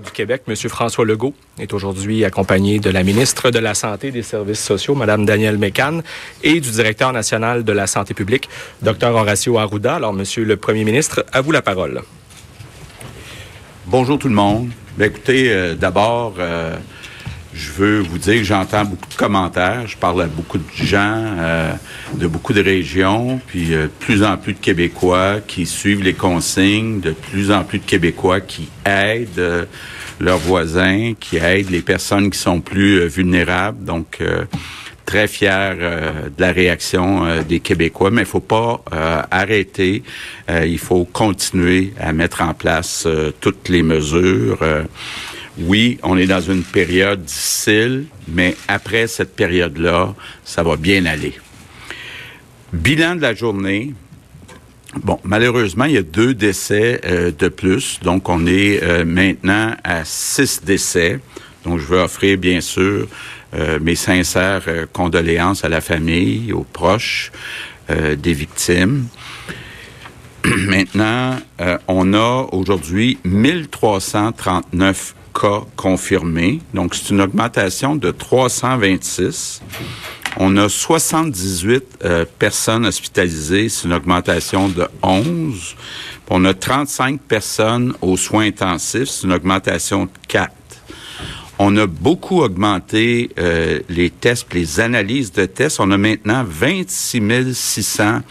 du Québec, M. François Legault, est aujourd'hui accompagné de la ministre de la Santé et des Services sociaux, Mme Danielle Mécan, et du directeur national de la santé publique, Dr. Horacio Arruda. Alors, Monsieur le Premier ministre, à vous la parole. Bonjour tout le monde. Ben, écoutez, euh, d'abord, euh, je veux vous dire que j'entends beaucoup de commentaires. Je parle à beaucoup de gens euh, de beaucoup de régions, puis euh, de plus en plus de Québécois qui suivent les consignes, de plus en plus de Québécois qui aident euh, leurs voisins, qui aident les personnes qui sont plus vulnérables. Donc, très fier de la réaction des Québécois, mais il faut pas arrêter. il faut continuer à mettre en place toutes les mesures oui, on est dans une période difficile, mais après cette période-là, ça va bien aller. Bilan de la journée. Bon, malheureusement, il y a deux décès euh, de plus. Donc, on est euh, maintenant à six décès. Donc, je veux offrir, bien sûr, euh, mes sincères condoléances à la famille, aux proches des victimes. Maintenant, on a aujourd'hui 1339 cas confirmés. Donc, c'est une augmentation de 326. On a 78 euh, personnes hospitalisées, c'est une augmentation de 11. on a 35 personnes aux soins intensifs, c'est une augmentation de 4. On a beaucoup augmenté euh, les tests, les analyses de tests. On a maintenant 26 600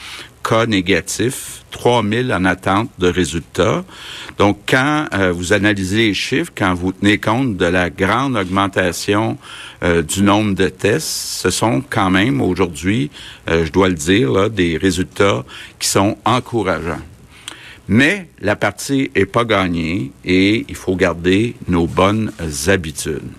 cas négatifs, 3000 en attente de résultats. Donc, quand euh, vous analysez les chiffres, quand vous tenez compte de la grande augmentation euh, du nombre de tests, ce sont quand même aujourd'hui, euh, je dois le dire, des résultats qui sont encourageants. Mais la partie est pas gagnée et il faut garder nos bonnes habitudes.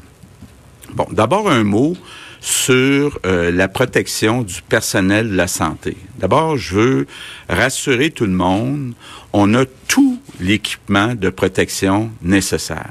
Bon, d'abord un mot sur euh, la protection du personnel de la santé. D'abord, je veux rassurer tout le monde, on a tout l'équipement de protection nécessaire.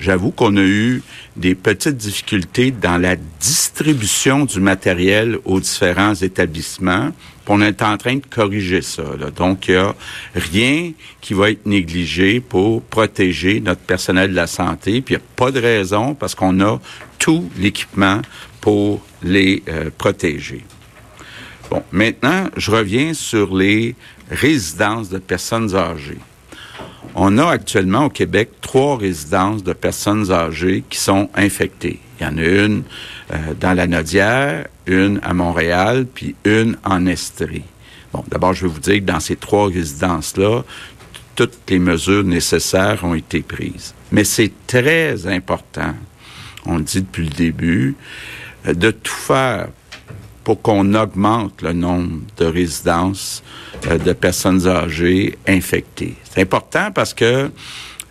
J'avoue qu'on a eu des petites difficultés dans la distribution du matériel aux différents établissements. On est en train de corriger ça. Donc, il n'y a rien qui va être négligé pour protéger notre personnel de la santé. Puis, il n'y a pas de raison parce qu'on a tout l'équipement pour les euh, protéger. Bon, maintenant, je reviens sur les résidences de personnes âgées. On a actuellement au Québec trois résidences de personnes âgées qui sont infectées. Il y en a une euh, dans la Nodière, une à Montréal, puis une en Estrie. Bon, d'abord, je vais vous dire que dans ces trois résidences-là, toutes les mesures nécessaires ont été prises. Mais c'est très important, on le dit depuis le début, de tout faire pour qu'on augmente le nombre de résidences euh, de personnes âgées infectées. C'est important parce que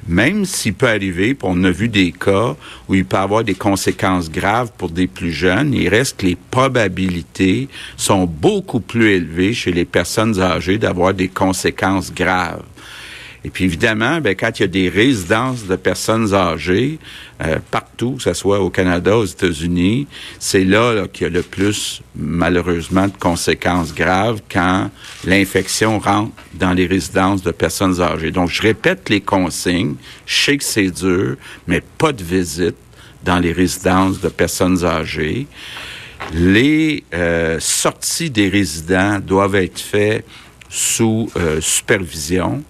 même s'il peut arriver, on a vu des cas où il peut avoir des conséquences graves pour des plus jeunes, il reste que les probabilités sont beaucoup plus élevées chez les personnes âgées d'avoir des conséquences graves. Et puis évidemment, ben, quand il y a des résidences de personnes âgées euh, partout, que ce soit au Canada, aux États-Unis, c'est là, là qu'il y a le plus, malheureusement, de conséquences graves quand l'infection rentre dans les résidences de personnes âgées. Donc, je répète les consignes. Je sais que c'est dur, mais pas de visite dans les résidences de personnes âgées. Les euh, sorties des résidents doivent être faites sous euh, supervision.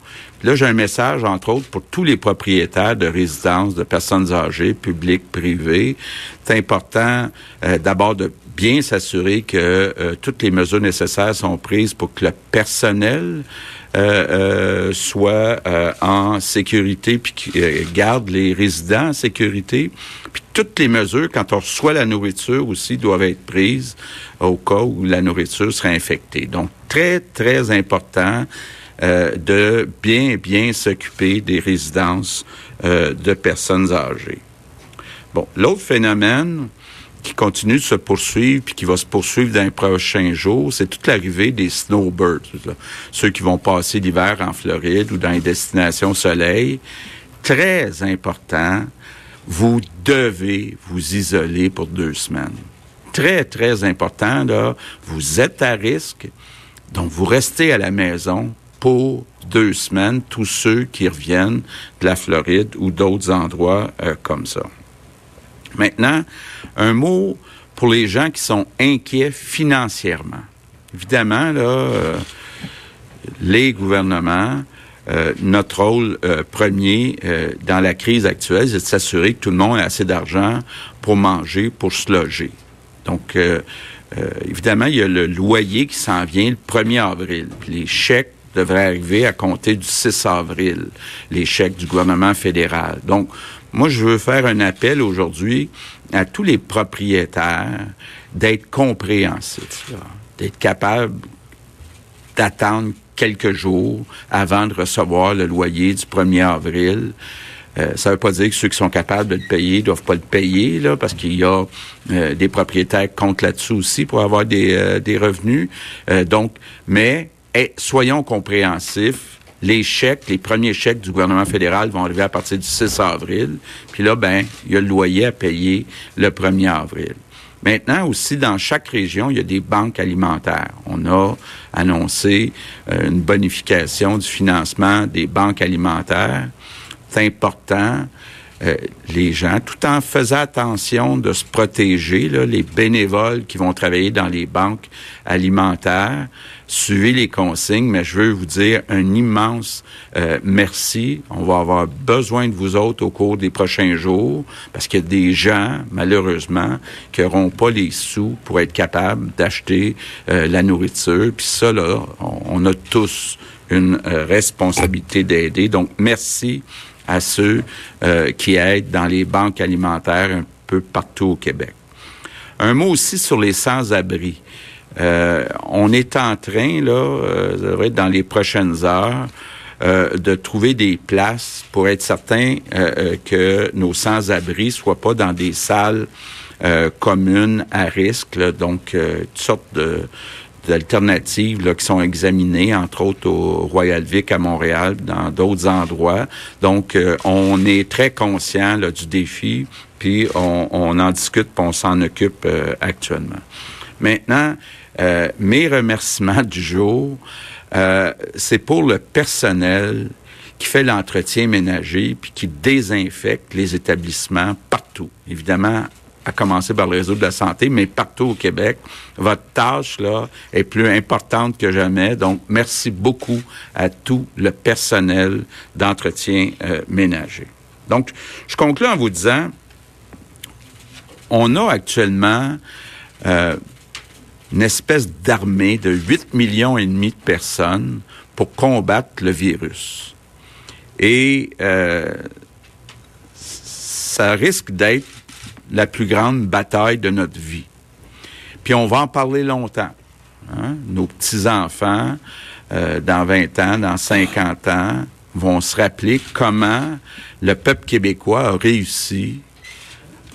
Là, j'ai un message, entre autres, pour tous les propriétaires de résidences de personnes âgées, publiques, privées. C'est important euh, d'abord de bien s'assurer que euh, toutes les mesures nécessaires sont prises pour que le personnel euh, soit en sécurité puis garde les résidents en sécurité. Puis toutes les mesures, quand on reçoit la nourriture aussi, doivent être prises au cas où la nourriture serait infectée. Donc, très, très important euh, de bien, bien s'occuper des résidences euh, de personnes âgées. Bon, l'autre phénomène qui continue de se poursuivre puis qui va se poursuivre dans les prochains jours, c'est toute l'arrivée des snowbirds, ceux qui vont passer l'hiver en Floride ou dans les destinations soleil. Très important, vous devez vous isoler pour deux semaines. Très, très important, là, vous êtes à risque, donc vous restez à la maison pour deux semaines tous ceux qui reviennent de la Floride ou d'autres endroits euh, comme ça. Maintenant, un mot pour les gens qui sont inquiets financièrement. Évidemment, là, euh, les gouvernements, euh, notre rôle premier dans la crise actuelle, c'est de s'assurer que tout le monde a assez d'argent pour manger, pour se loger. Donc, évidemment, il y a le loyer qui s'en vient le 1er avril. Puis les chèques devrait arriver à compter du 6 avril, les chèques du gouvernement fédéral. Donc, moi, je veux faire un appel aujourd'hui à tous les propriétaires d'être compréhensifs, d'être capables d'attendre quelques jours avant de recevoir le loyer du 1er avril. Euh, ça ne veut pas dire que ceux qui sont capables de le payer doivent pas le payer, là, parce qu'il y a euh, des propriétaires qui comptent là-dessus aussi pour avoir des, euh, des revenus. donc, mais et soyons compréhensifs. Les chèques, les premiers chèques du gouvernement fédéral vont arriver à partir du 6 avril. Puis là, ben, il y a le loyer à payer le 1er avril. Maintenant aussi, dans chaque région, il y a des banques alimentaires. On a annoncé euh, une bonification du financement des banques alimentaires. C'est important. Euh, les gens, tout en faisant attention de se protéger, là, les bénévoles qui vont travailler dans les banques alimentaires, suivez les consignes, mais je veux vous dire un immense euh, merci. On va avoir besoin de vous autres au cours des prochains jours parce qu'il y a des gens, malheureusement, qui n'auront pas les sous pour être capables d'acheter euh, la nourriture. Puis ça, là, on, a tous une responsabilité d'aider. Donc, merci à ceux euh, qui aident dans les banques alimentaires un peu partout au Québec. Un mot aussi sur les sans-abri. Euh, on est en train, là, euh, dans les prochaines heures, de trouver des places pour être certain que nos sans-abri soient pas dans des salles communes à risque, donc toutes sortes de, alternatives là, qui sont examinées, entre autres au Royal Vic à Montréal, dans d'autres endroits. Donc, euh, on est très conscient là, du défi, puis on, on, en discute, puis on s'en occupe euh, actuellement. Maintenant, euh, mes remerciements du jour, c'est pour le personnel qui fait l'entretien ménager puis qui désinfecte les établissements partout. Évidemment, à commencer par le réseau de la santé, mais partout au Québec. Votre tâche, là, est plus importante que jamais. Donc, merci beaucoup à tout le personnel d'entretien euh, ménager. Donc, je conclue en vous disant, on a actuellement euh, une espèce d'armée de 8 millions et demi de personnes pour combattre le virus. Et euh, ça risque d'être la plus grande bataille de notre vie. Puis on va en parler longtemps. Hein? Nos petits-enfants, euh, dans 20 ans, dans 50 ans, vont se rappeler comment le peuple québécois a réussi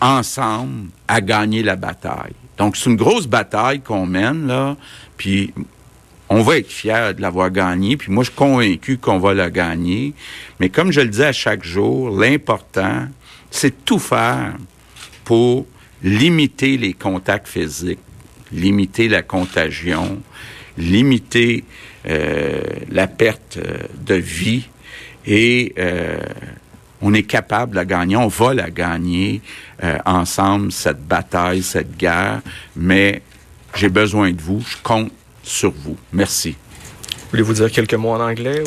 ensemble à gagner la bataille. Donc, c'est une grosse bataille qu'on mène, là, puis on va être fiers de l'avoir gagnée, puis moi, je suis convaincu qu'on va la gagner. Mais comme je le dis à chaque jour, l'important, c'est tout faire pour limiter les contacts physiques, limiter la contagion, limiter euh, la perte euh, de vie et euh, on est capable de la gagner, on va la gagner ensemble, cette bataille, cette guerre, mais j'ai besoin de vous, je compte sur vous. Merci. Voulez-vous dire quelques mots en anglais?